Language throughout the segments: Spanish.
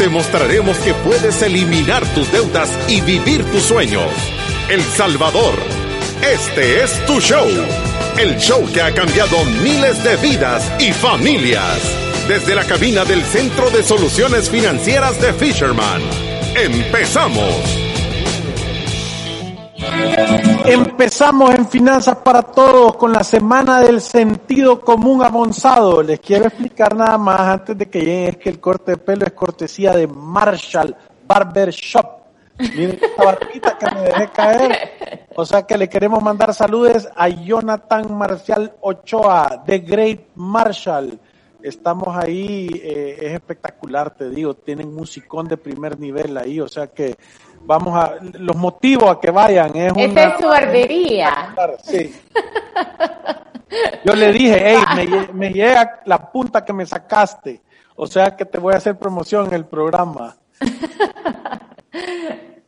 te mostraremos que puedes eliminar tus deudas y vivir tus sueños. El Salvador, este es tu show. El show que ha cambiado miles de vidas y familias. Desde la cabina del Centro de Soluciones Financieras de Fisherman. Empezamos. Empezamos en Finanzas para Todos con la semana del sentido común avanzado. Les quiero explicar nada más antes de que lleguen, es que el corte de pelo es cortesía de Marshall Barber Shop. Miren esta barbita que me dejé caer. O sea que le queremos mandar saludos a Jonathan Marcial Ochoa de Great Marshall. Estamos ahí, eh, es espectacular, te digo, tienen musicón de primer nivel ahí, o sea que vamos a, los motivos a que vayan. Es Esta es su barbería. Sí. Yo le dije, hey, me, me, llega la punta que me sacaste. O sea que te voy a hacer promoción en el programa.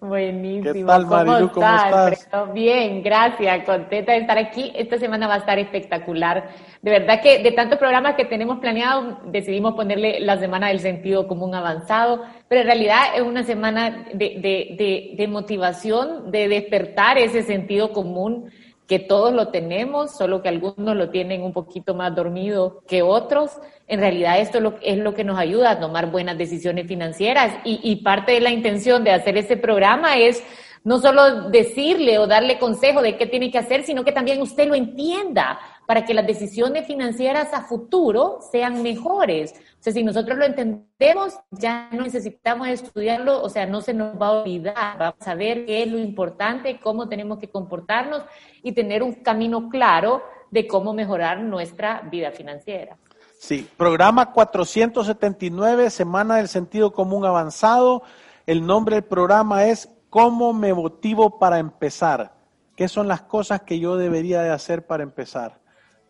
Buenísimo. ¿Qué tal, Marilu? ¿Cómo, estás? Bien, gracias. Contenta de estar aquí. Esta semana va a estar espectacular. De verdad que de tantos programas que tenemos planeados, decidimos ponerle la semana del sentido común avanzado, pero en realidad es una semana de, de, de, de motivación, de despertar ese sentido común que todos lo tenemos, solo que algunos lo tienen un poquito más dormido que otros. En realidad esto es lo que nos ayuda a tomar buenas decisiones financieras y, parte de la intención de hacer este programa es no solo decirle o darle consejo de qué tiene que hacer, sino que también usted lo entienda para que las decisiones financieras a futuro sean mejores. O sea, si nosotros lo entendemos, ya no necesitamos estudiarlo, o sea, no se nos va a olvidar, vamos a ver qué es lo importante, cómo tenemos que comportarnos y tener un camino claro de cómo mejorar nuestra vida financiera. Sí, programa 479, Semana del Sentido Común Avanzado. El nombre del programa es ¿Cómo me motivo para empezar? ¿Qué son las cosas que yo debería de hacer para empezar?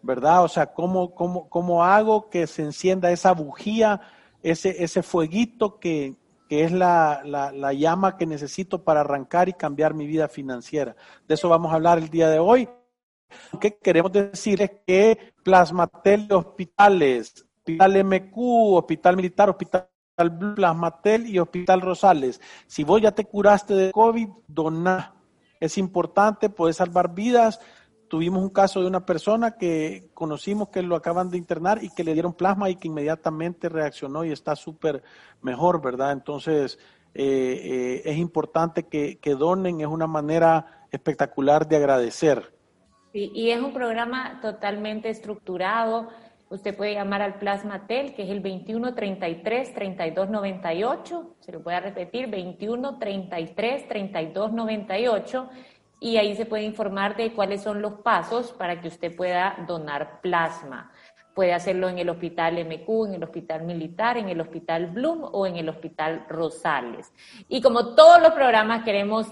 ¿Verdad? O sea, ¿cómo, cómo, cómo hago que se encienda esa bujía, ese, ese fueguito que, que es la, la, la, llama que necesito para arrancar y cambiar mi vida financiera? De eso vamos a hablar el día de hoy. ¿Qué queremos decir? Es que Plasmatel hospitales, Hospital MQ, Hospital Militar, Hospital Plasmatel y Hospital Rosales. Si vos ya te curaste de COVID, doná. Es importante, puedes salvar vidas. Tuvimos un caso de una persona que conocimos que lo acaban de internar y que le dieron plasma y que inmediatamente reaccionó y está súper mejor, ¿verdad? Entonces, eh, eh, es importante que, que donen, es una manera espectacular de agradecer. Sí, y es un programa totalmente estructurado Usted puede llamar al Plasmatel, que es el 2133-3298. Se lo voy a repetir, 2133-3298. Y ahí se puede informar de cuáles son los pasos para que usted pueda donar plasma. Puede hacerlo en el Hospital MQ, en el Hospital Militar, en el Hospital Bloom o en el Hospital Rosales. Y como todos los programas, queremos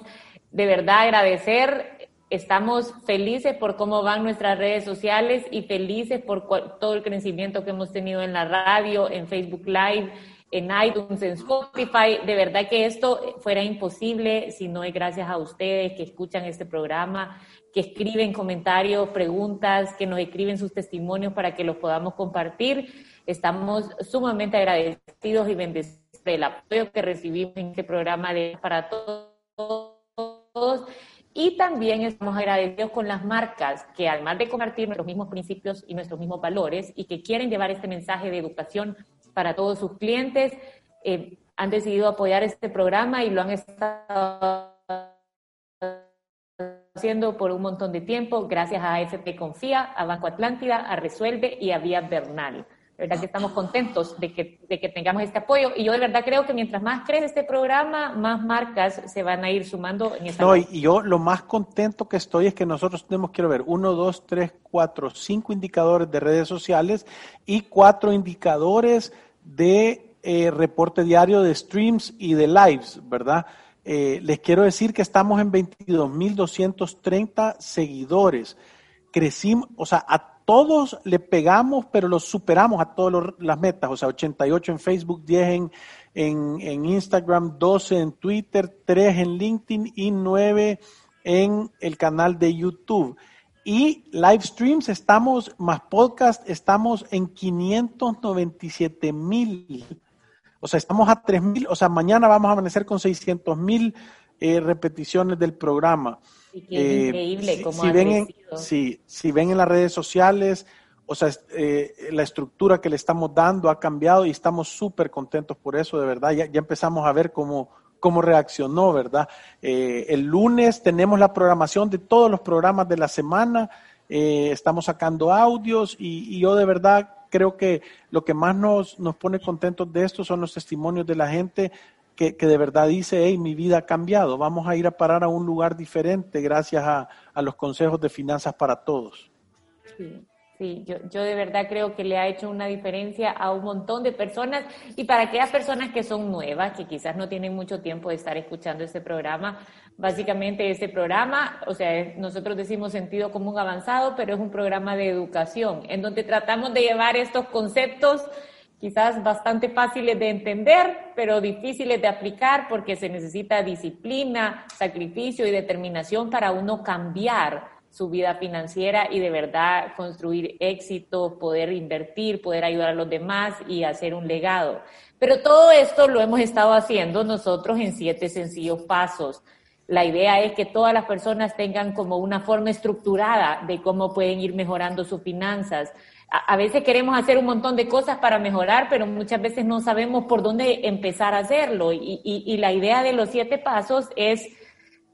de verdad agradecer Estamos felices por cómo van nuestras redes sociales y felices por todo el crecimiento que hemos tenido en la radio, en Facebook Live, en iTunes, en Spotify. De verdad que esto fuera imposible si no es gracias a ustedes que escuchan este programa, que escriben comentarios, preguntas, que nos escriben sus testimonios para que los podamos compartir. Estamos sumamente agradecidos y bendecidos del apoyo que recibimos en este programa de para todos y también estamos agradecidos con las marcas que además de compartir nuestros mismos principios y nuestros mismos valores y que quieren llevar este mensaje de educación para todos sus clientes, eh, han decidido apoyar este programa y lo han estado haciendo por un montón de tiempo gracias a AFP Confía, a Banco Atlántida, a Resuelve y a Vía Bernal. Verdad que estamos contentos de que, de que tengamos este apoyo y yo de verdad creo que mientras más crece este programa, más marcas se van a ir sumando en esta. No, y yo lo más contento que estoy es que nosotros tenemos, quiero ver, uno, dos, tres, cuatro, cinco indicadores de redes sociales y cuatro indicadores de eh, reporte diario de streams y de lives, ¿verdad? Eh, les quiero decir que estamos en 22.230 seguidores. Crecimos, o sea, a todos le pegamos, pero los superamos a todas las metas. O sea, 88 en Facebook, 10 en, en, en, Instagram, 12 en Twitter, 3 en LinkedIn y 9 en el canal de YouTube. Y live streams estamos, más podcast, estamos en 597 mil. O sea, estamos a 3 mil, o sea, mañana vamos a amanecer con 600 mil eh, repeticiones del programa. Y eh, increíble si, cómo si ven en, si, si ven en las redes sociales, o sea, eh, la estructura que le estamos dando ha cambiado y estamos súper contentos por eso, de verdad. Ya, ya empezamos a ver cómo, cómo reaccionó, ¿verdad? Eh, el lunes tenemos la programación de todos los programas de la semana, estamos sacando audios y, y, yo de verdad creo que lo que más nos, nos pone contentos de esto son los testimonios de la gente que, de verdad dice, hey, mi vida ha cambiado, vamos a ir a parar a un lugar diferente gracias a, a los consejos de finanzas para todos. Sí. Sí, yo, yo de verdad creo que le ha hecho una diferencia a un montón de personas y para aquellas personas que son nuevas, que quizás no tienen mucho tiempo de estar escuchando este programa, básicamente este programa, o sea, nosotros decimos sentido común avanzado, pero es un programa de educación en donde tratamos de llevar estos conceptos quizás bastante fáciles de entender, pero difíciles de aplicar porque se necesita disciplina, sacrificio y determinación para uno cambiar su vida financiera y de verdad construir éxito, poder invertir, poder ayudar a los demás y hacer un legado. Pero todo esto lo hemos estado haciendo nosotros en siete sencillos pasos. La idea es que todas las personas tengan como una forma estructurada de cómo pueden ir mejorando sus finanzas. A, veces queremos hacer un montón de cosas para mejorar, pero muchas veces no sabemos por dónde empezar a hacerlo. Y, y, y la idea de los siete pasos es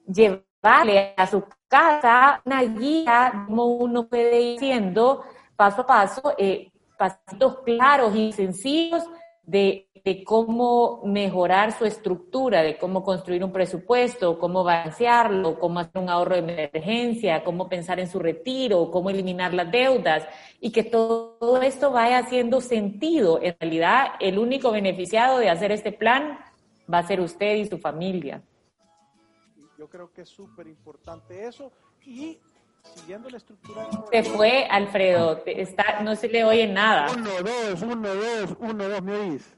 llevar Vale, a su casa una guía como uno puede ir haciendo paso a paso, eh, pasitos claros y sencillos de, de, cómo mejorar su estructura, de cómo construir un presupuesto, cómo balancearlo, cómo hacer un ahorro de emergencia, cómo pensar en su retiro, cómo eliminar las deudas y que todo, todo esto vaya haciendo sentido. En realidad, el único beneficiado de hacer este plan va a ser usted y su familia. Yo creo que es súper importante eso y siguiendo la estructura. Se fue, Alfredo, está, no se le oye nada. Uno, dos, uno, dos, uno, dos, ¿me oís?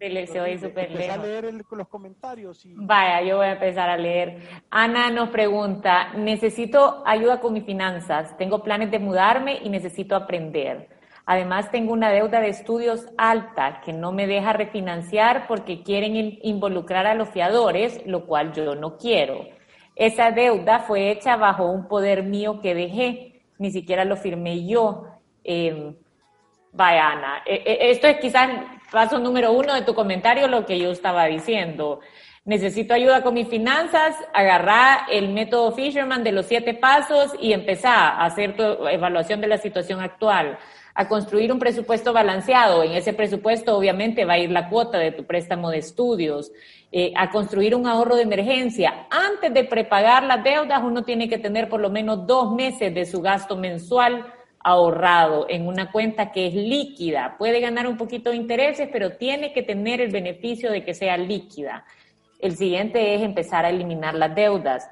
Se, le, se oye súper lejos. a leer el, los comentarios. Y... Vaya, yo voy a empezar a leer. Ana nos pregunta, necesito ayuda con mis finanzas, tengo planes de mudarme y necesito aprender. Además, tengo una deuda de estudios alta que no me deja refinanciar porque quieren involucrar a los fiadores, lo cual yo no quiero. Esa deuda fue hecha bajo un poder mío que dejé, ni siquiera lo firmé yo. Eh, vaya, Ana, e, e, esto es quizás paso número uno de tu comentario, lo que yo estaba diciendo. Necesito ayuda con mis finanzas, agarrar el método Fisherman de los siete pasos y empezar a hacer tu evaluación de la situación actual a construir un presupuesto balanceado. En ese presupuesto obviamente va a ir la cuota de tu préstamo de estudios, eh, a construir un ahorro de emergencia. Antes de prepagar las deudas, uno tiene que tener por lo menos dos meses de su gasto mensual ahorrado en una cuenta que es líquida. Puede ganar un poquito de intereses, pero tiene que tener el beneficio de que sea líquida. El siguiente es empezar a eliminar las deudas.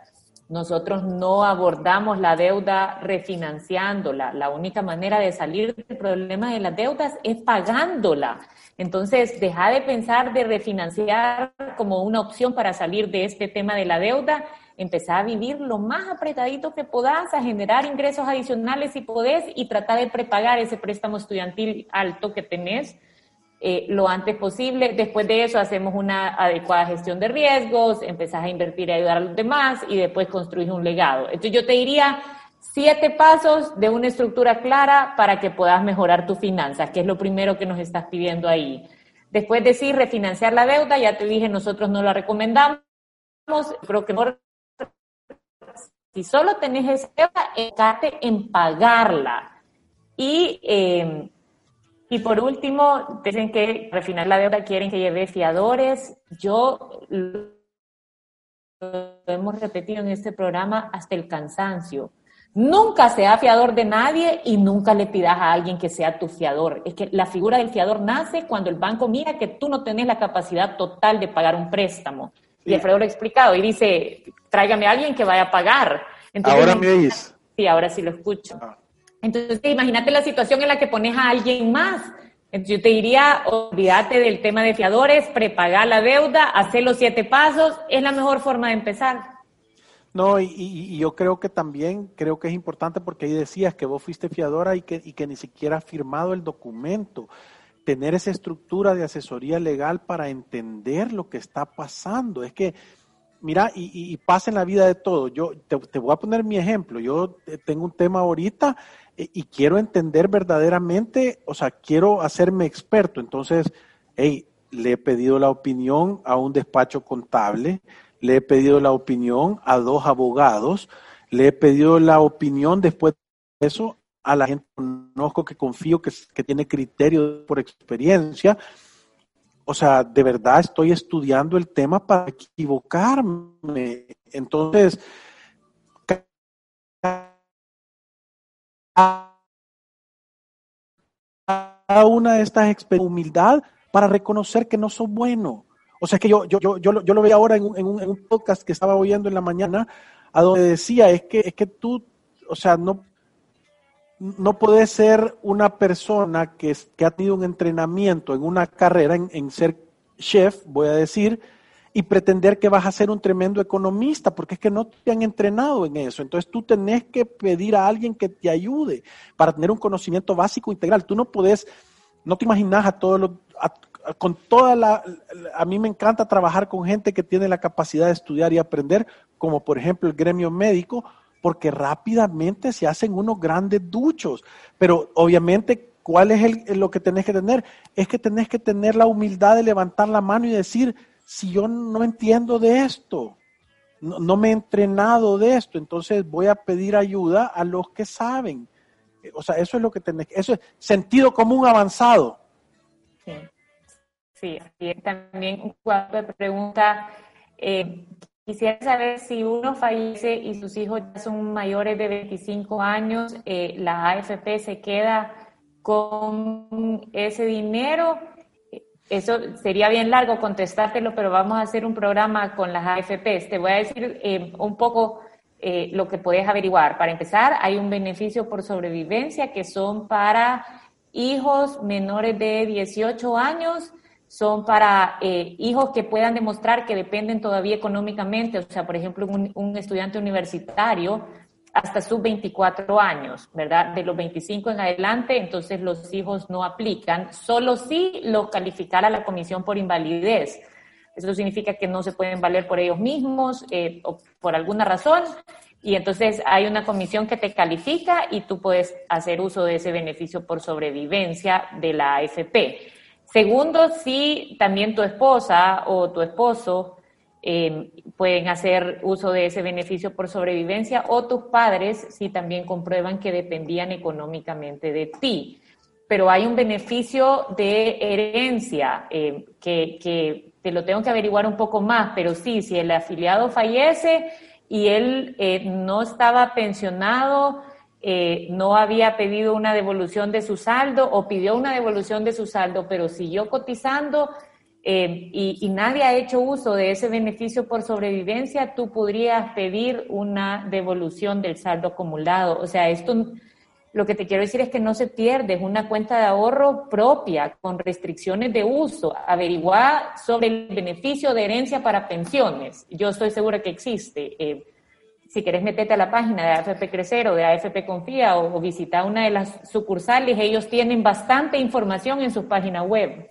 Nosotros no abordamos la deuda refinanciándola. La única manera de salir del problema de las deudas es pagándola. Entonces, deja de pensar de refinanciar como una opción para salir de este tema de la deuda. Empezar a vivir lo más apretadito que puedas, a generar ingresos adicionales si podés y tratar de prepagar ese préstamo estudiantil alto que tenés eh, lo antes posible. Después de eso hacemos una adecuada gestión de riesgos, empezás a invertir y ayudar a los demás y después construís un legado. Entonces yo te diría siete pasos de una estructura clara para que puedas mejorar tus finanzas, que es lo primero que nos estás pidiendo ahí. Después decir refinanciar la deuda, ya te dije, nosotros no la recomendamos. Creo que si solo tenés esa deuda, enfócate en pagarla. Y eh, y por último, dicen que refinar la deuda quieren que lleve fiadores. Yo lo hemos repetido en este programa hasta el cansancio. Nunca sea fiador de nadie y nunca le pidas a alguien que sea tu fiador. Es que la figura del fiador nace cuando el banco mira que tú no tenés la capacidad total de pagar un préstamo. Y Alfredo lo ha explicado y dice, tráigame a alguien que vaya a pagar. ahora me dices. Sí, ahora sí lo escucho. Ah. Entonces, imagínate la situación en la que pones a alguien más. Entonces, yo te diría, olvídate del tema de fiadores, prepagar la deuda, hacer los siete pasos, es la mejor forma de empezar. No, y, yo creo que también, creo que es importante porque ahí decías que vos fuiste fiadora y que, y que ni siquiera has firmado el documento. Tener esa estructura de asesoría legal para entender lo que está pasando. Es que, mira, y, pasa en la vida de todo. Yo te, voy a poner mi ejemplo. Yo tengo un tema ahorita eh, y quiero entender verdaderamente, o sea, quiero hacerme experto. Entonces, hey, le he pedido la opinión a un despacho contable le he pedido la opinión a dos abogados, le he pedido la opinión después de eso a la gente que conozco, que confío, que, tiene criterio por experiencia. O sea, de verdad estoy estudiando el tema para equivocarme. Entonces, cada una de estas experiencias, humildad para reconocer que no soy bueno, o sea, que yo, yo, yo, yo, lo veía ahora en un, en, un, podcast que estaba oyendo en la mañana, a donde decía, es que, es que tú, o sea, no, no puedes ser una persona que, que ha tenido un entrenamiento en una carrera, en, en ser chef, voy a decir, y pretender que vas a ser un tremendo economista, porque es que no te han entrenado en eso. Entonces tú tenés que pedir a alguien que te ayude para tener un conocimiento básico integral. Tú no puedes, no te imaginas a todos los, con toda la, a mí me encanta trabajar con gente que tiene la capacidad de estudiar y aprender, como por ejemplo el gremio médico, porque rápidamente se hacen unos grandes duchos. Pero obviamente, ¿cuál es el, lo que tenés que tener? Es que tenés que tener la humildad de levantar la mano y decir, si yo no entiendo de esto, no, me he entrenado de esto, entonces voy a pedir ayuda a los que saben. O sea, eso es lo que tenés, eso es sentido común avanzado. Sí. Sí, también cuando pregunta, eh, quisiera saber si uno fallece y sus hijos ya son mayores de 25 años, eh, ¿la AFP se queda con ese dinero? Eso sería bien largo contestártelo, pero vamos a hacer un programa con las AFPs. Te voy a decir eh, un poco lo que puedes averiguar. Para empezar, hay un beneficio por sobrevivencia que son para hijos menores de 18 años son para eh, hijos que puedan demostrar que dependen todavía económicamente, o sea, por ejemplo, un, estudiante universitario hasta sus 24 años, ¿verdad? De los 25 en adelante, entonces los hijos no aplican, solo si lo calificara la comisión por invalidez. Eso significa que no se pueden valer por ellos mismos eh, o por alguna razón, y entonces hay una comisión que te califica y tú puedes hacer uso de ese beneficio por sobrevivencia de la AFP. Segundo, si también tu esposa o tu esposo eh, pueden hacer uso de ese beneficio por sobrevivencia o tus padres si también comprueban que dependían económicamente de ti. Pero hay un beneficio de herencia eh, que, que, te lo tengo que averiguar un poco más, pero sí, si el afiliado fallece y él eh, no estaba pensionado, eh, no había pedido una devolución de su saldo o pidió una devolución de su saldo, pero siguió cotizando eh, y, nadie ha hecho uso de ese beneficio por sobrevivencia, tú podrías pedir una devolución del saldo acumulado. O sea, esto lo que te quiero decir es que no se pierde, es una cuenta de ahorro propia con restricciones de uso. Averiguar sobre el beneficio de herencia para pensiones. Yo estoy segura que existe. Eh, si quieres meterte a la página de AFP Crecer o de AFP Confía o, visitar una de las sucursales, ellos tienen bastante información en su página web.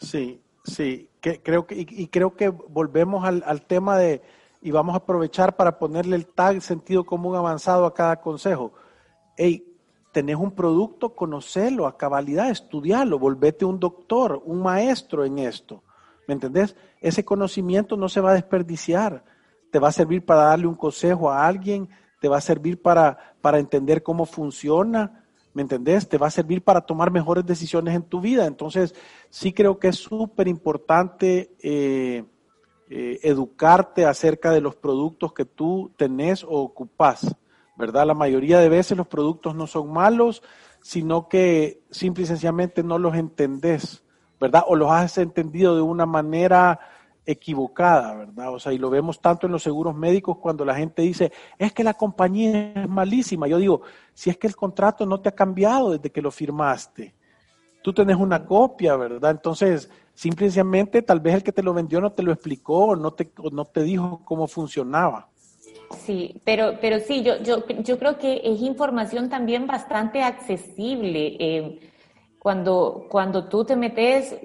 Sí, sí, que, creo que, y, creo que volvemos al, tema de, y vamos a aprovechar para ponerle el tag sentido común avanzado a cada consejo. Hey, tenés un producto, conocelo a cabalidad, estudialo, volvete un doctor, un maestro en esto. ¿Me entendés? Ese conocimiento no se va a desperdiciar te va a servir para darle un consejo a alguien, te va a servir para, para entender cómo funciona, ¿me entendés? Te va a servir para tomar mejores decisiones en tu vida. Entonces, sí creo que es súper importante eh, eh, educarte acerca de los productos que tú tenés o ocupás, ¿verdad? La mayoría de veces los productos no son malos, sino que simple y sencillamente no los entendés, ¿verdad? O los has entendido de una manera equivocada, ¿verdad? O sea, y lo vemos tanto en los seguros médicos cuando la gente dice, es que la compañía es malísima. Yo digo, si es que el contrato no te ha cambiado desde que lo firmaste, tú tenés una copia, ¿verdad? Entonces, simplemente tal vez el que te lo vendió no te lo explicó, no te, no te dijo cómo funcionaba. Sí, pero, pero sí, yo, yo, yo creo que es información también bastante accesible. Eh, cuando, cuando tú te metes,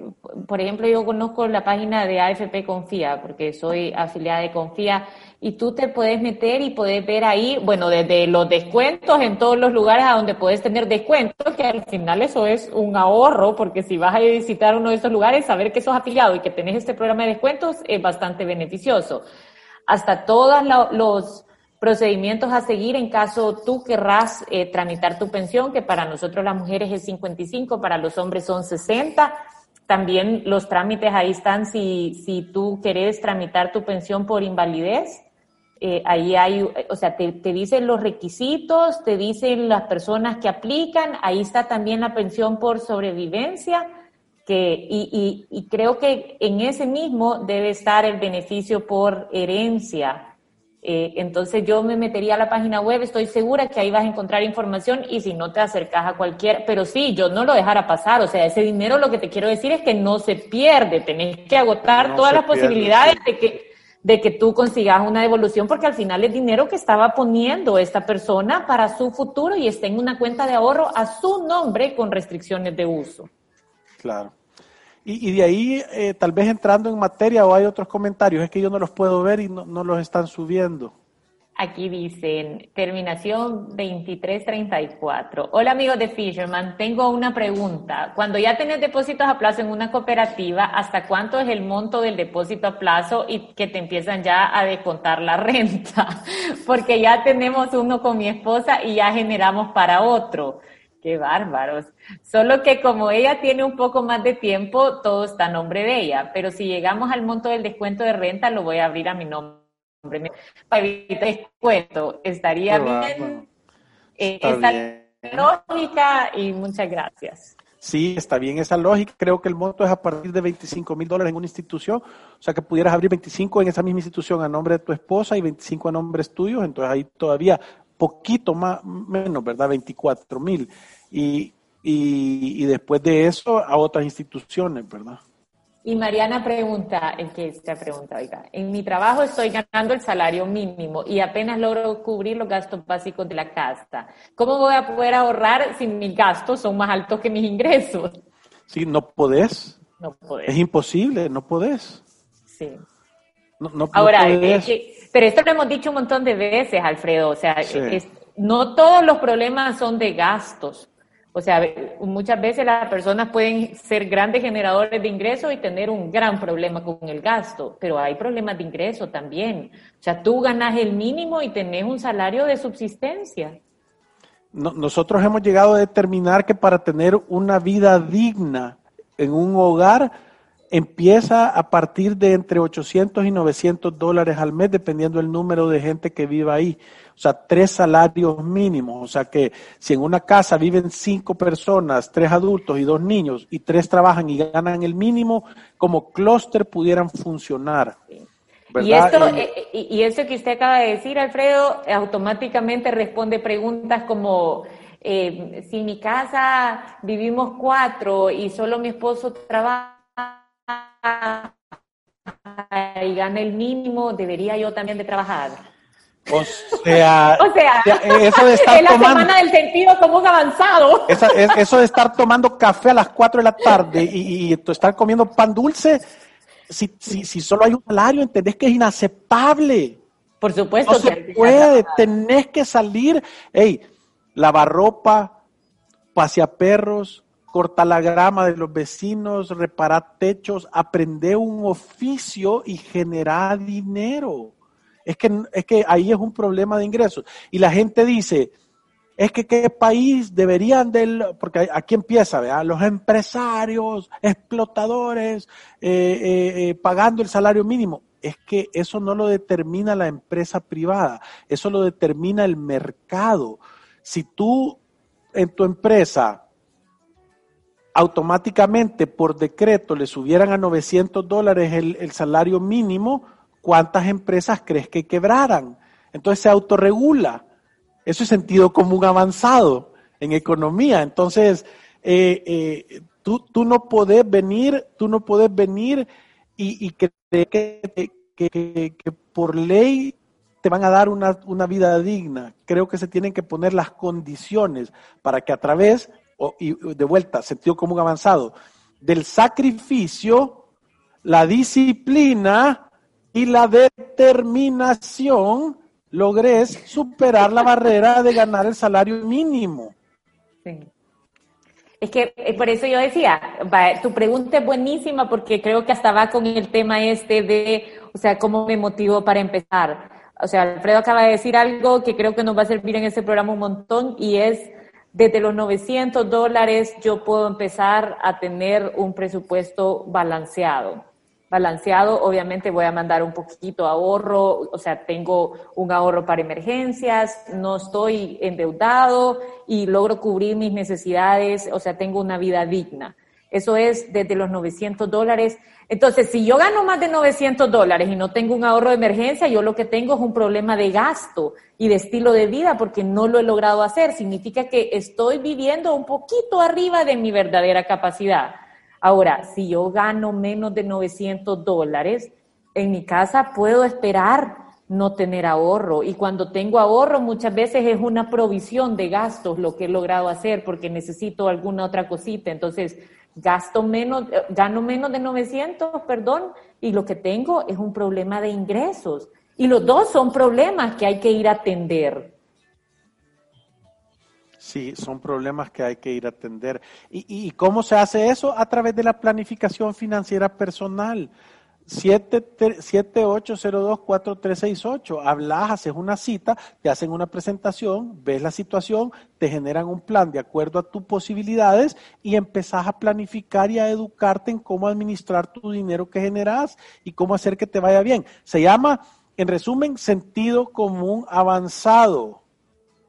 por ejemplo, yo conozco la página de AFP Confía, porque soy afiliada de Confía, y tú te puedes meter y puedes ver ahí, bueno, desde los descuentos en todos los lugares a donde puedes tener descuentos, que al final eso es un ahorro, porque si vas a visitar uno de esos lugares, saber que sos afiliado y que tenés este programa de descuentos es bastante beneficioso. Hasta todos los procedimientos a seguir en caso tú querrás eh, tramitar tu pensión, que para nosotros las mujeres es 55, para los hombres son 60. También los trámites ahí están si, si tú querés tramitar tu pensión por invalidez. Eh, ahí hay, o sea, te, te, dicen los requisitos, te dicen las personas que aplican, ahí está también la pensión por sobrevivencia, que, y, y, y creo que en ese mismo debe estar el beneficio por herencia, eh, entonces yo me metería a la página web, estoy segura que ahí vas a encontrar información y si no te acercas a cualquier, pero sí, yo no lo dejara pasar, o sea, ese dinero lo que te quiero decir es que no se pierde, tenés que agotar todas las posibilidades de que de que tú consigas una devolución porque al final es dinero que estaba poniendo esta persona para su futuro y está en una cuenta de ahorro a su nombre con restricciones de uso. Claro. Y, de ahí, eh, tal vez entrando en materia o hay otros comentarios, es que yo no los puedo ver y no, no los están subiendo. Aquí dicen, terminación 2334. Hola amigos de Fisherman, tengo una pregunta. Cuando ya tenés depósitos a plazo en una cooperativa, ¿hasta cuánto es el monto del depósito a plazo y que te empiezan ya a descontar la renta? Porque ya tenemos uno con mi esposa y ya generamos para otro. Qué bárbaros. Solo que como ella tiene un poco más de tiempo, todo está a nombre de ella. Pero si llegamos al monto del descuento de renta, lo voy a abrir a mi nombre. Para evitar descuento, estaría bien. Eh, esa lógica y muchas gracias. Sí, está bien esa lógica. Creo que el monto es a partir de 25 mil dólares en una institución. O sea que pudieras abrir 25 en esa misma institución a nombre de tu esposa y 25 a nombres tuyos. Entonces ahí todavía poquito más, menos, ¿verdad? 24 mil. Y, y, después de eso a otras instituciones, ¿verdad? Y Mariana pregunta, es que esta pregunta, oiga, en mi trabajo estoy ganando el salario mínimo y apenas logro cubrir los gastos básicos de la casa. ¿Cómo voy a poder ahorrar si mis gastos son más altos que mis ingresos? Sí, no podés. No podés. Es imposible, no podés. Sí. No, Ahora, pero esto lo hemos dicho un montón de veces, Alfredo. O sea, no todos los problemas son de gastos. O sea, muchas veces las personas pueden ser grandes generadores de ingresos y tener un gran problema con el gasto, pero hay problemas de ingreso también. O sea, tú ganas el mínimo y tenés un salario de subsistencia. nosotros hemos llegado a determinar que para tener una vida digna en un hogar, empieza a partir de entre 800 y 900 dólares al mes, dependiendo del número de gente que viva ahí. O sea, tres salarios mínimos. O sea que si en una casa viven cinco personas, tres adultos y dos niños, y tres trabajan y ganan el mínimo, como clúster pudieran funcionar. Y, esto, eh, y eso que usted acaba de decir, Alfredo, automáticamente responde preguntas como, eh, si en mi casa vivimos cuatro y solo mi esposo trabaja, y gana el mínimo, debería yo también de trabajar. O sea, o sea, eso de estar es la semana del sentido común avanzado. eso de estar tomando café a las 4 de la tarde y, estar comiendo pan dulce, si, si, si, solo hay un salario, entendés que es inaceptable. Por supuesto. No se puede, tenés que salir, hey, lavar ropa, pasear perros, cortar la grama de los vecinos, reparar techos, aprender un oficio y generar dinero. Es que, es que ahí es un problema de ingresos. Y la gente dice, es que qué país deberían del, porque aquí empieza, ¿verdad? Los empresarios, explotadores, eh, eh, eh, pagando el salario mínimo. Es que eso no lo determina la empresa privada, eso lo determina el mercado. Si tú en tu empresa automáticamente por decreto le subieran a 900 dólares el, el salario mínimo, ¿cuántas empresas crees que quebraran? Entonces se autorregula. Eso es sentido común avanzado en economía. Entonces, eh, eh, tú, tú, no podés venir, tú no podés venir y, y creer que, que, que, por ley te van a dar una, una, vida digna. Creo que se tienen que poner las condiciones para que a través, y de vuelta, sentido común avanzado, del sacrificio, la disciplina y la determinación, logres superar la barrera de ganar el salario mínimo. Sí. Es que eh, por eso yo decía, tu pregunta es buenísima porque creo que hasta va con el tema este de, o sea, cómo me motivo para empezar. O sea, Alfredo acaba de decir algo que creo que nos va a servir en este programa un montón y es, desde los 900 dólares yo puedo empezar a tener un presupuesto balanceado balanceado, obviamente voy a mandar un poquito ahorro, o sea, tengo un ahorro para emergencias, no estoy endeudado y logro cubrir mis necesidades, o sea, tengo una vida digna. Eso es desde los 900 dólares. Entonces, si yo gano más de 900 dólares y no tengo un ahorro de emergencia, yo lo que tengo es un problema de gasto y de estilo de vida porque no lo he logrado hacer. Significa que estoy viviendo un poquito arriba de mi verdadera capacidad. Ahora, si yo gano menos de 900 dólares, en mi casa puedo esperar no tener ahorro. Y cuando tengo ahorro, muchas veces es una provisión de gastos lo que he logrado hacer porque necesito alguna otra cosita. Entonces, gasto menos, gano menos de 900, perdón, y lo que tengo es un problema de ingresos. Y los dos son problemas que hay que ir a atender. Sí, son problemas que hay que ir a atender. ¿Y, cómo se hace eso? A través de la planificación financiera personal. 7802-4368. Hablas, haces una cita, te hacen una presentación, ves la situación, te generan un plan de acuerdo a tus posibilidades y empezás a planificar y a educarte en cómo administrar tu dinero que generas y cómo hacer que te vaya bien. Se llama, en resumen, sentido común avanzado.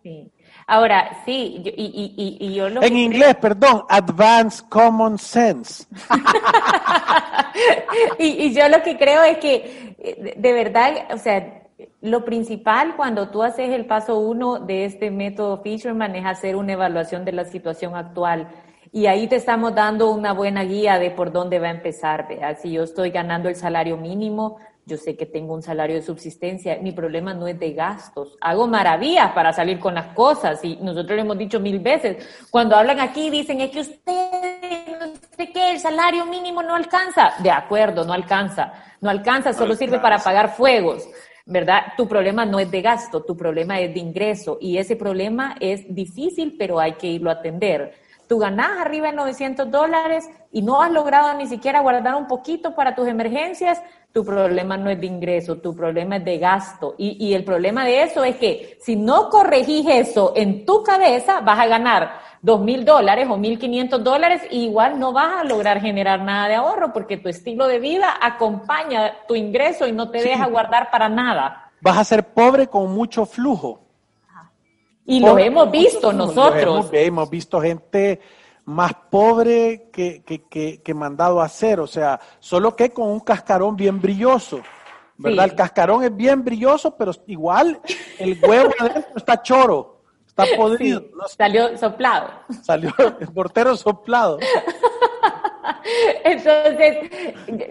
Sí. Ahora, sí, y, y, y, yo lo En inglés, perdón, Advanced Common Sense. y, yo lo que creo es que, de verdad, o sea, lo principal cuando tú haces el paso uno de este método Fisherman es hacer una evaluación de la situación actual. Y ahí te estamos dando una buena guía de por dónde va a empezar. Si yo estoy ganando el salario mínimo, yo sé que tengo un salario de subsistencia, mi problema no es de gastos, hago maravillas para salir con las cosas y nosotros lo hemos dicho mil veces, cuando hablan aquí dicen es que usted no sé qué, el salario mínimo no alcanza, de acuerdo, no alcanza, no alcanza, solo sirve para pagar fuegos. ¿Verdad? Tu problema no es de gasto, tu problema es de ingreso y ese problema es difícil, pero hay que irlo a atender tú ganás arriba de 900 dólares y no has logrado ni siquiera guardar un poquito para tus emergencias, tu problema no es de ingreso, tu problema es de gasto. Y, y el problema de eso es que si no corregís eso en tu cabeza, vas a ganar dos mil dólares o mil quinientos dólares y igual no vas a lograr generar nada de ahorro porque tu estilo de vida acompaña tu ingreso y no te deja guardar para nada. Vas a ser pobre con mucho flujo. Y lo hemos visto nosotros. Hemos, visto gente más pobre que, que, que, mandado a hacer, o sea, solo que con un cascarón bien brilloso. ¿Verdad? El cascarón es bien brilloso, pero igual el huevo adentro está choro, está podrido. salió soplado. Salió el portero soplado. Entonces,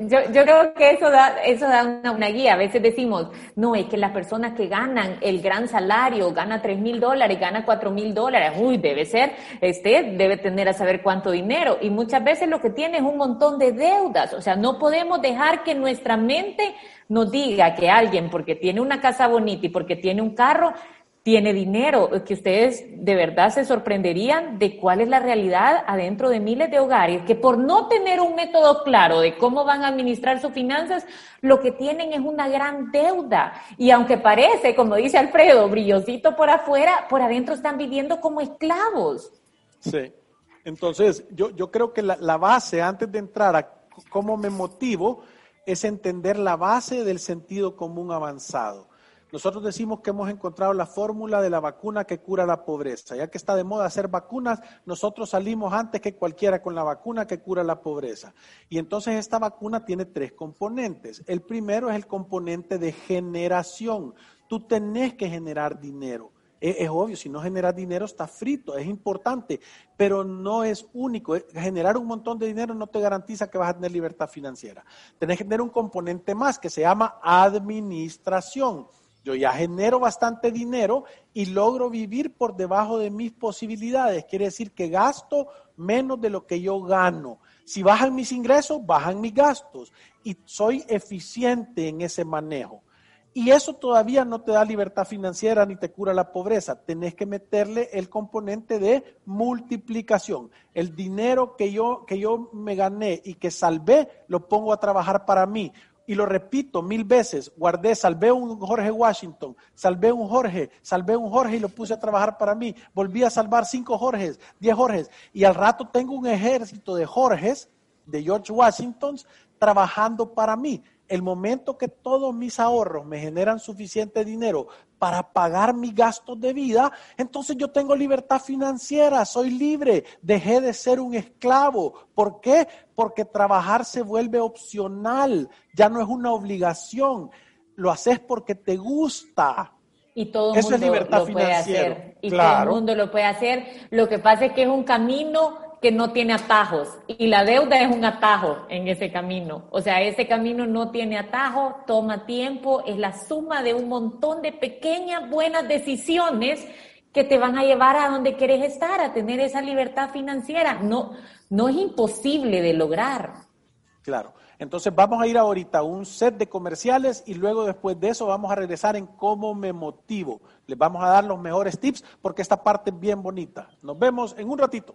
yo, yo, creo que eso da, eso da una, guía. A veces decimos, no, es que las personas que ganan el gran salario, gana tres mil dólares, gana cuatro mil dólares, uy, debe ser, este, debe tener a saber cuánto dinero. Y muchas veces lo que tiene es un montón de deudas. O sea, no podemos dejar que nuestra mente nos diga que alguien, porque tiene una casa bonita y porque tiene un carro, tiene dinero, que ustedes de verdad se sorprenderían de cuál es la realidad adentro de miles de hogares, que por no tener un método claro de cómo van a administrar sus finanzas, lo que tienen es una gran deuda. Y aunque parece, como dice Alfredo, brillosito por afuera, por adentro están viviendo como esclavos. Sí. Entonces, yo, yo creo que la, la base, antes de entrar a cómo me motivo, es entender la base del sentido común avanzado Nosotros decimos que hemos encontrado la fórmula de la vacuna que cura la pobreza. Ya que está de moda hacer vacunas, nosotros salimos antes que cualquiera con la vacuna que cura la pobreza. Y entonces esta vacuna tiene tres componentes. El primero es el componente de generación. Tú tenés que generar dinero. Es, obvio, si no generas dinero está frito, es importante, pero no es único. Generar un montón de dinero no te garantiza que vas a tener libertad financiera. Tenés que tener un componente más que se llama administración. Yo ya genero bastante dinero y logro vivir por debajo de mis posibilidades. Quiere decir que gasto menos de lo que yo gano. Si bajan mis ingresos, bajan mis gastos. Y soy eficiente en ese manejo. Y eso todavía no te da libertad financiera ni te cura la pobreza. Tenés que meterle el componente de multiplicación. El dinero que yo, que yo me gané y que salvé, lo pongo a trabajar para mí. Y lo repito mil veces, guardé, salvé un Jorge Washington, salvé un Jorge, salvé un Jorge y lo puse a trabajar para mí. Volví a salvar cinco Jorges, diez Jorges. Y al rato tengo un ejército de Jorges, de George Washingtons, trabajando para mí el momento que todos mis ahorros me generan suficiente dinero para pagar mis gastos de vida, entonces yo tengo libertad financiera, soy libre, dejé de ser un esclavo. ¿Por qué? Porque trabajar se vuelve opcional, ya no es una obligación, lo haces porque te gusta. Y todo el mundo lo puede hacer. Y todo el mundo lo puede hacer. Lo que pasa es que es un camino que no tiene atajos y la deuda es un atajo en ese camino. O sea, ese camino no tiene atajo, toma tiempo, es la suma de un montón de pequeñas buenas decisiones que te van a llevar a donde quieres estar, a tener esa libertad financiera. No, no es imposible de lograr. Claro. Entonces vamos a ir ahorita a un set de comerciales y luego después de eso vamos a regresar en cómo me motivo. Les vamos a dar los mejores tips porque esta parte es bien bonita. Nos vemos en un ratito.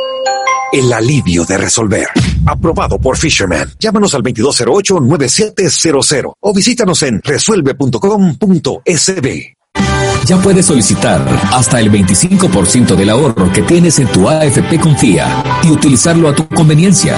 el alivio de resolver. Aprobado por Fisherman. Llámanos al 2208-9700 o visítanos en resuelve.com.sb. Ya puedes solicitar hasta el 25% del ahorro que tienes en tu AFP Confía y utilizarlo a tu conveniencia.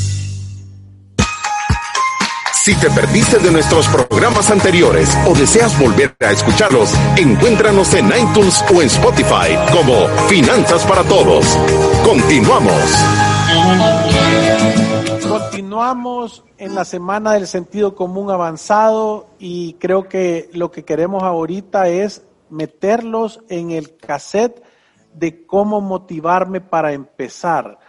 Si te perdiste de nuestros programas anteriores o deseas volver a escucharlos, encuéntranos en iTunes o en Spotify como Finanzas para Todos. Continuamos. Continuamos en la semana del sentido común avanzado y creo que lo que queremos ahorita es meterlos en el cassette de cómo motivarme para empezar.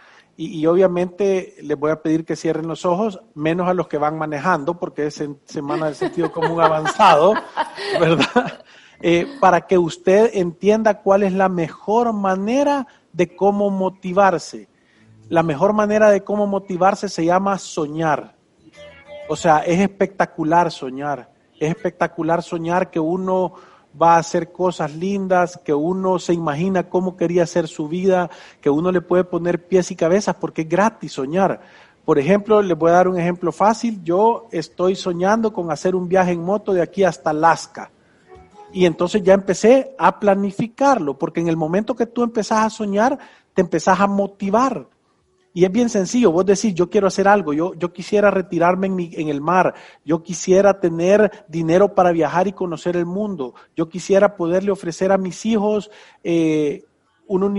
Y, obviamente les voy a pedir que cierren los ojos, menos a los que van manejando, porque es en semana del sentido común avanzado, ¿verdad? Eh, para que usted entienda cuál es la mejor manera de cómo motivarse. La mejor manera de cómo motivarse se llama soñar. O sea, es espectacular soñar. Es espectacular soñar que uno va a hacer cosas lindas, que uno se imagina cómo quería ser su vida, que uno le puede poner pies y cabezas porque es gratis soñar. Por ejemplo, les voy a dar un ejemplo fácil. Yo estoy soñando con hacer un viaje en moto de aquí hasta Alaska. Y entonces ya empecé a planificarlo, porque en el momento que tú empezás a soñar, te empezás a motivar. Y es bien sencillo, vos decís, yo quiero hacer algo, yo, yo quisiera retirarme en, en, el mar, yo quisiera tener dinero para viajar y conocer el mundo, yo quisiera poderle ofrecer a mis hijos eh, una,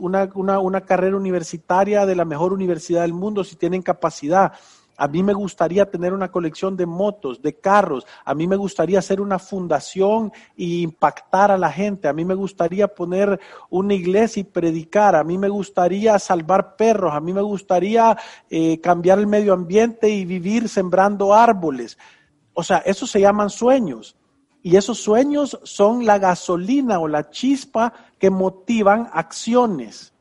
una, una, una carrera universitaria de la mejor universidad del mundo si tienen capacidad. A mí me gustaría tener una colección de motos, de carros. A mí me gustaría hacer una fundación e impactar a la gente. A mí me gustaría poner una iglesia y predicar. A mí me gustaría salvar perros. A mí me gustaría eh, cambiar el medio ambiente y vivir sembrando árboles. O sea, eso se llaman sueños. Y esos sueños son la gasolina o la chispa que motivan acciones.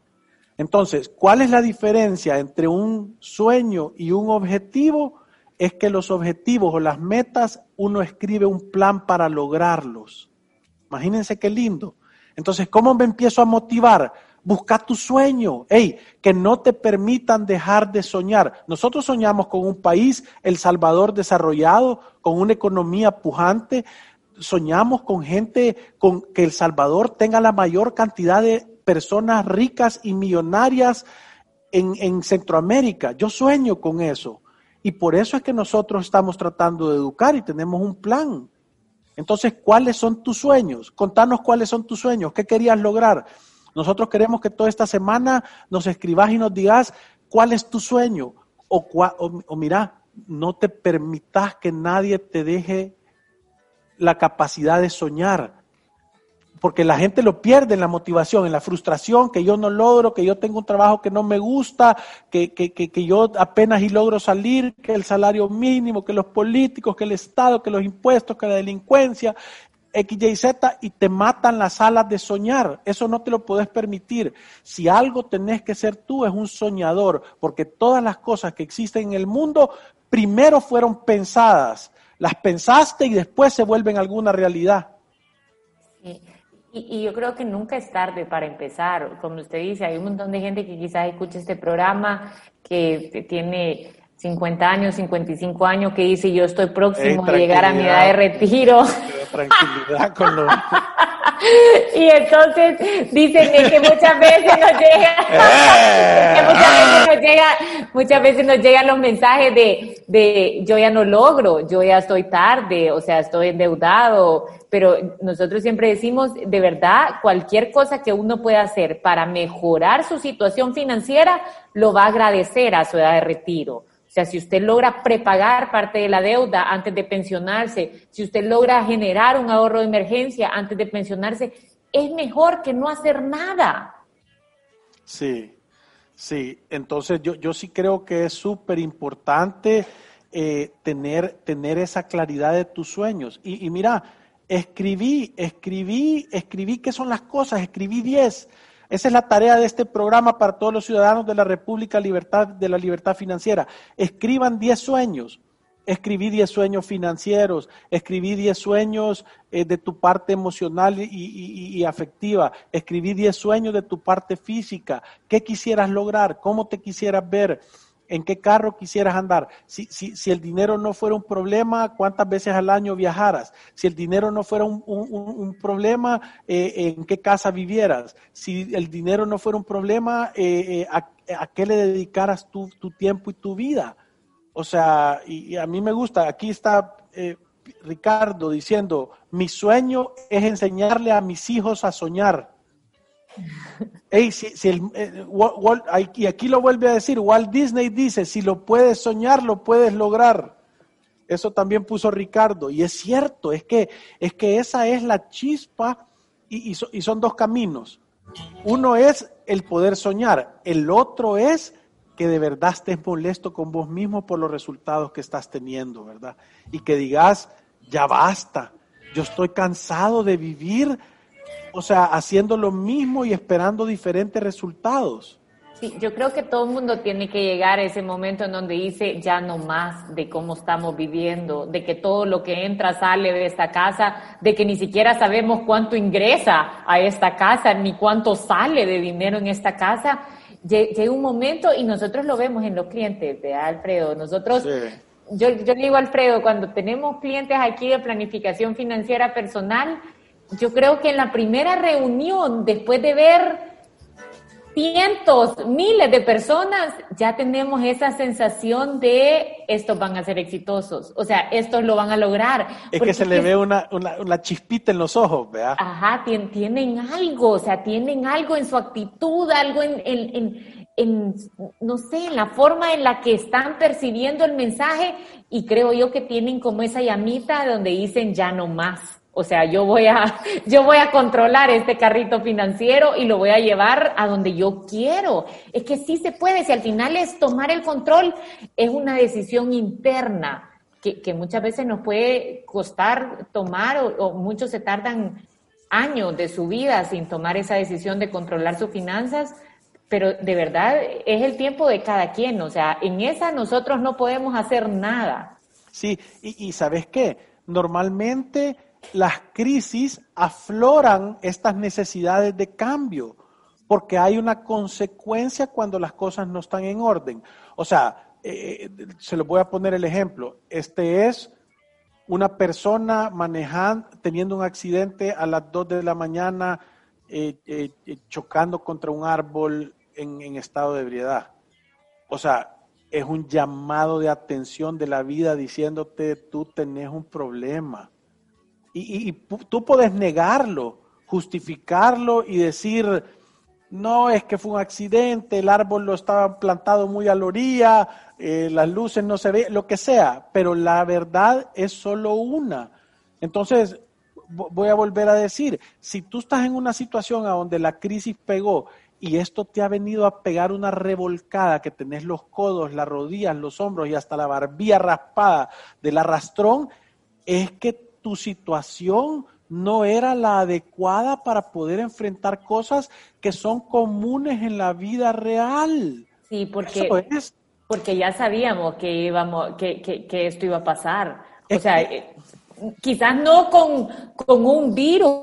Entonces, ¿cuál es la diferencia entre un sueño y un objetivo? Es que los objetivos o las metas, uno escribe un plan para lograrlos. Imagínense qué lindo. Entonces, ¿cómo me empiezo a motivar? Busca tu sueño. Hey, que no te permitan dejar de soñar. Nosotros soñamos con un país, El Salvador, desarrollado, con una economía pujante. Soñamos con gente con que El Salvador tenga la mayor cantidad de personas ricas y millonarias en, Centroamérica. Yo sueño con eso. Y por eso es que nosotros estamos tratando de educar y tenemos un plan. Entonces, ¿cuáles son tus sueños? Contanos cuáles son tus sueños. ¿Qué querías lograr? Nosotros queremos que toda esta semana nos escribas y nos digas cuál es tu sueño. O, o, o mira, no te permitas que nadie te deje la capacidad de soñar porque la gente lo pierde en la motivación, en la frustración, que yo no logro, que yo tengo un trabajo que no me gusta, que, que, que, yo apenas y logro salir, que el salario mínimo, que los políticos, que el Estado, que los impuestos, que la delincuencia, X, Y, Z, y te matan las alas de soñar. Eso no te lo puedes permitir. Si algo tenés que ser tú, es un soñador, porque todas las cosas que existen en el mundo, primero fueron pensadas. Las pensaste y después se vuelven alguna realidad. Sí. Y, yo creo que nunca es tarde para empezar. Como usted dice, hay un montón de gente que quizás escucha este programa que tiene 50 años, 55 años, que dice yo estoy próximo a llegar a mi edad de retiro. Tranquilidad con lo... y entonces dicen que muchas veces nos llega, que muchas veces nos llega, muchas veces nos llegan los mensajes de, de yo ya no logro, yo ya estoy tarde, o sea, estoy endeudado, pero nosotros siempre decimos, de verdad, cualquier cosa que uno pueda hacer para mejorar su situación financiera, lo va a agradecer a su edad de retiro. O sea, si usted logra prepagar parte de la deuda antes de pensionarse, si usted logra generar un ahorro de emergencia antes de pensionarse, es mejor que no hacer nada. Sí, sí. Entonces yo, yo sí creo que es súper importante eh, tener, tener esa claridad de tus sueños. Y, y mira, escribí, escribí, escribí qué son las cosas, escribí 10. Esa es la tarea de este programa para todos los ciudadanos de la República Libertad, de la Libertad Financiera. Escriban 10 sueños. Escribí 10 sueños financieros, escribí 10 sueños eh, de tu parte emocional y, afectiva, escribí 10 sueños de tu parte física, qué quisieras lograr, cómo te quisieras ver, ¿En qué carro quisieras andar? Si, si, si, el dinero no fuera un problema, ¿cuántas veces al año viajaras? Si el dinero no fuera un, un, problema, eh, ¿en qué casa vivieras? Si el dinero no fuera un problema, eh, eh, ¿a, qué le dedicaras tu, tu, tiempo y tu vida? O sea, y, a mí me gusta, aquí está Ricardo diciendo, mi sueño es enseñarle a mis hijos a soñar. Hey, eh, y aquí lo vuelve a decir, Walt Disney dice, si lo puedes soñar, lo puedes lograr. Eso también puso Ricardo. Y es cierto, es que, es que esa es la chispa y, y son dos caminos. Uno es el poder soñar, el otro es que de verdad estés molesto con vos mismo por los resultados que estás teniendo, ¿verdad? Y que digas, ya basta, yo estoy cansado de vivir o sea, haciendo lo mismo y esperando diferentes resultados. Sí, yo creo que todo el mundo tiene que llegar a ese momento en donde dice ya no más de cómo estamos viviendo, de que todo lo que entra sale de esta casa, de que ni siquiera sabemos cuánto ingresa a esta casa ni cuánto sale de dinero en esta casa. Llega un momento y nosotros lo vemos en los clientes, de Alfredo? Nosotros, yo, yo le digo a Alfredo, cuando tenemos clientes aquí de planificación financiera personal, yo creo que en la primera reunión, después de ver cientos, miles de personas, ya tenemos esa sensación de estos van a ser exitosos. O sea, estos lo van a lograr. Es que se le ve una, una, chispita en los ojos, ¿verdad? Ajá, tienen, algo, o sea, tienen algo en su actitud, algo en, en, en, no sé, en la forma en la que están percibiendo el mensaje y creo yo que tienen como esa llamita donde dicen ya no más. O sea, yo voy a, yo voy a controlar este carrito financiero y lo voy a llevar a donde yo quiero. Es que sí se puede, si al final es tomar el control, es una decisión interna que, que muchas veces nos puede costar tomar o, o, muchos se tardan años de su vida sin tomar esa decisión de controlar sus finanzas, pero de verdad es el tiempo de cada quien. O sea, en esa nosotros no podemos hacer nada. Sí, y, y ¿sabes qué? Normalmente las crisis afloran estas necesidades de cambio, porque hay una consecuencia cuando las cosas no están en orden. O sea, eh, se lo voy a poner el ejemplo. Este es una persona manejando, teniendo un accidente a las 2 de la mañana, eh, eh, chocando contra un árbol en, en estado de ebriedad. O sea, es un llamado de atención de la vida diciéndote, tú tenés un problema y, tú puedes negarlo, justificarlo y decir, no, es que fue un accidente, el árbol lo estaba plantado muy a la orilla, eh, las luces no se ven, lo que sea, pero la verdad es solo una. Entonces, voy a volver a decir, si tú estás en una situación a donde la crisis pegó y esto te ha venido a pegar una revolcada, que tenés los codos, las rodillas, los hombros y hasta la barbilla raspada del arrastrón, es que tu situación no era la adecuada para poder enfrentar cosas que son comunes en la vida real. Sí, porque, porque ya sabíamos que, íbamos, que, que, esto iba a pasar. O sea, eh, quizás no con, con un virus,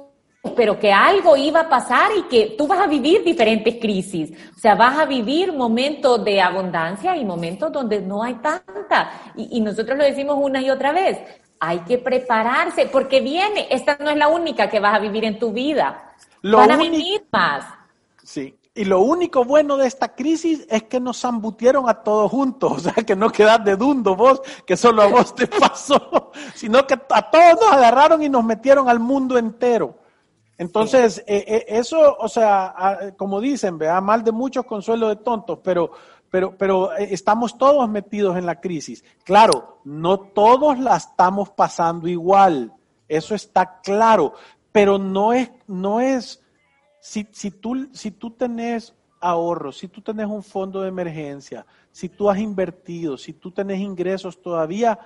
pero que algo iba a pasar y que tú vas a vivir diferentes crisis. O sea, vas a vivir momentos de abundancia y momentos donde no hay tanta. Y, y, nosotros lo decimos una y otra vez hay que prepararse, porque viene, esta no es la única que vas a vivir en tu vida. Lo Van a vivir más. Sí, y lo único bueno de esta crisis es que nos zambutieron a todos juntos, o sea, que no quedas de dundo vos, que solo a vos te pasó, sino que a todos nos agarraron y nos metieron al mundo entero. Entonces, eh, eh, eso, o sea, como dicen, vea, mal de muchos, consuelo de tontos, pero pero, pero eh, estamos todos metidos en la crisis. Claro, no todos la estamos pasando igual, eso está claro, pero no es, no es, si, tú, si tenés ahorros, si tú tenés un fondo de emergencia, si tú has invertido, si tú tenés ingresos todavía,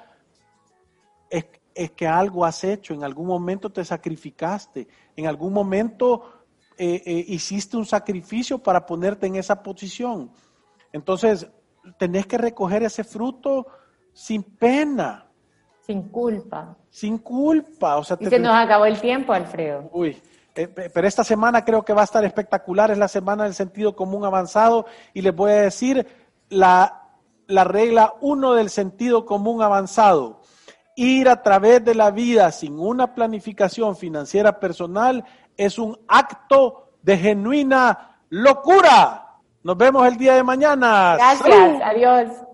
es, es que algo has hecho, en algún momento te sacrificaste, en algún momento eh, eh, hiciste un sacrificio para ponerte en esa posición. Entonces, tenés que recoger ese fruto sin pena. Sin culpa. Sin culpa. O sea, y se nos acabó el tiempo, Alfredo. Uy, eh, pero esta semana creo que va a estar espectacular. Es la semana del sentido común avanzado. Y les voy a decir la, la regla uno del sentido común avanzado. Ir a través de la vida sin una planificación financiera personal es un acto de genuina locura. Nos vemos el día de mañana. Gracias, adiós.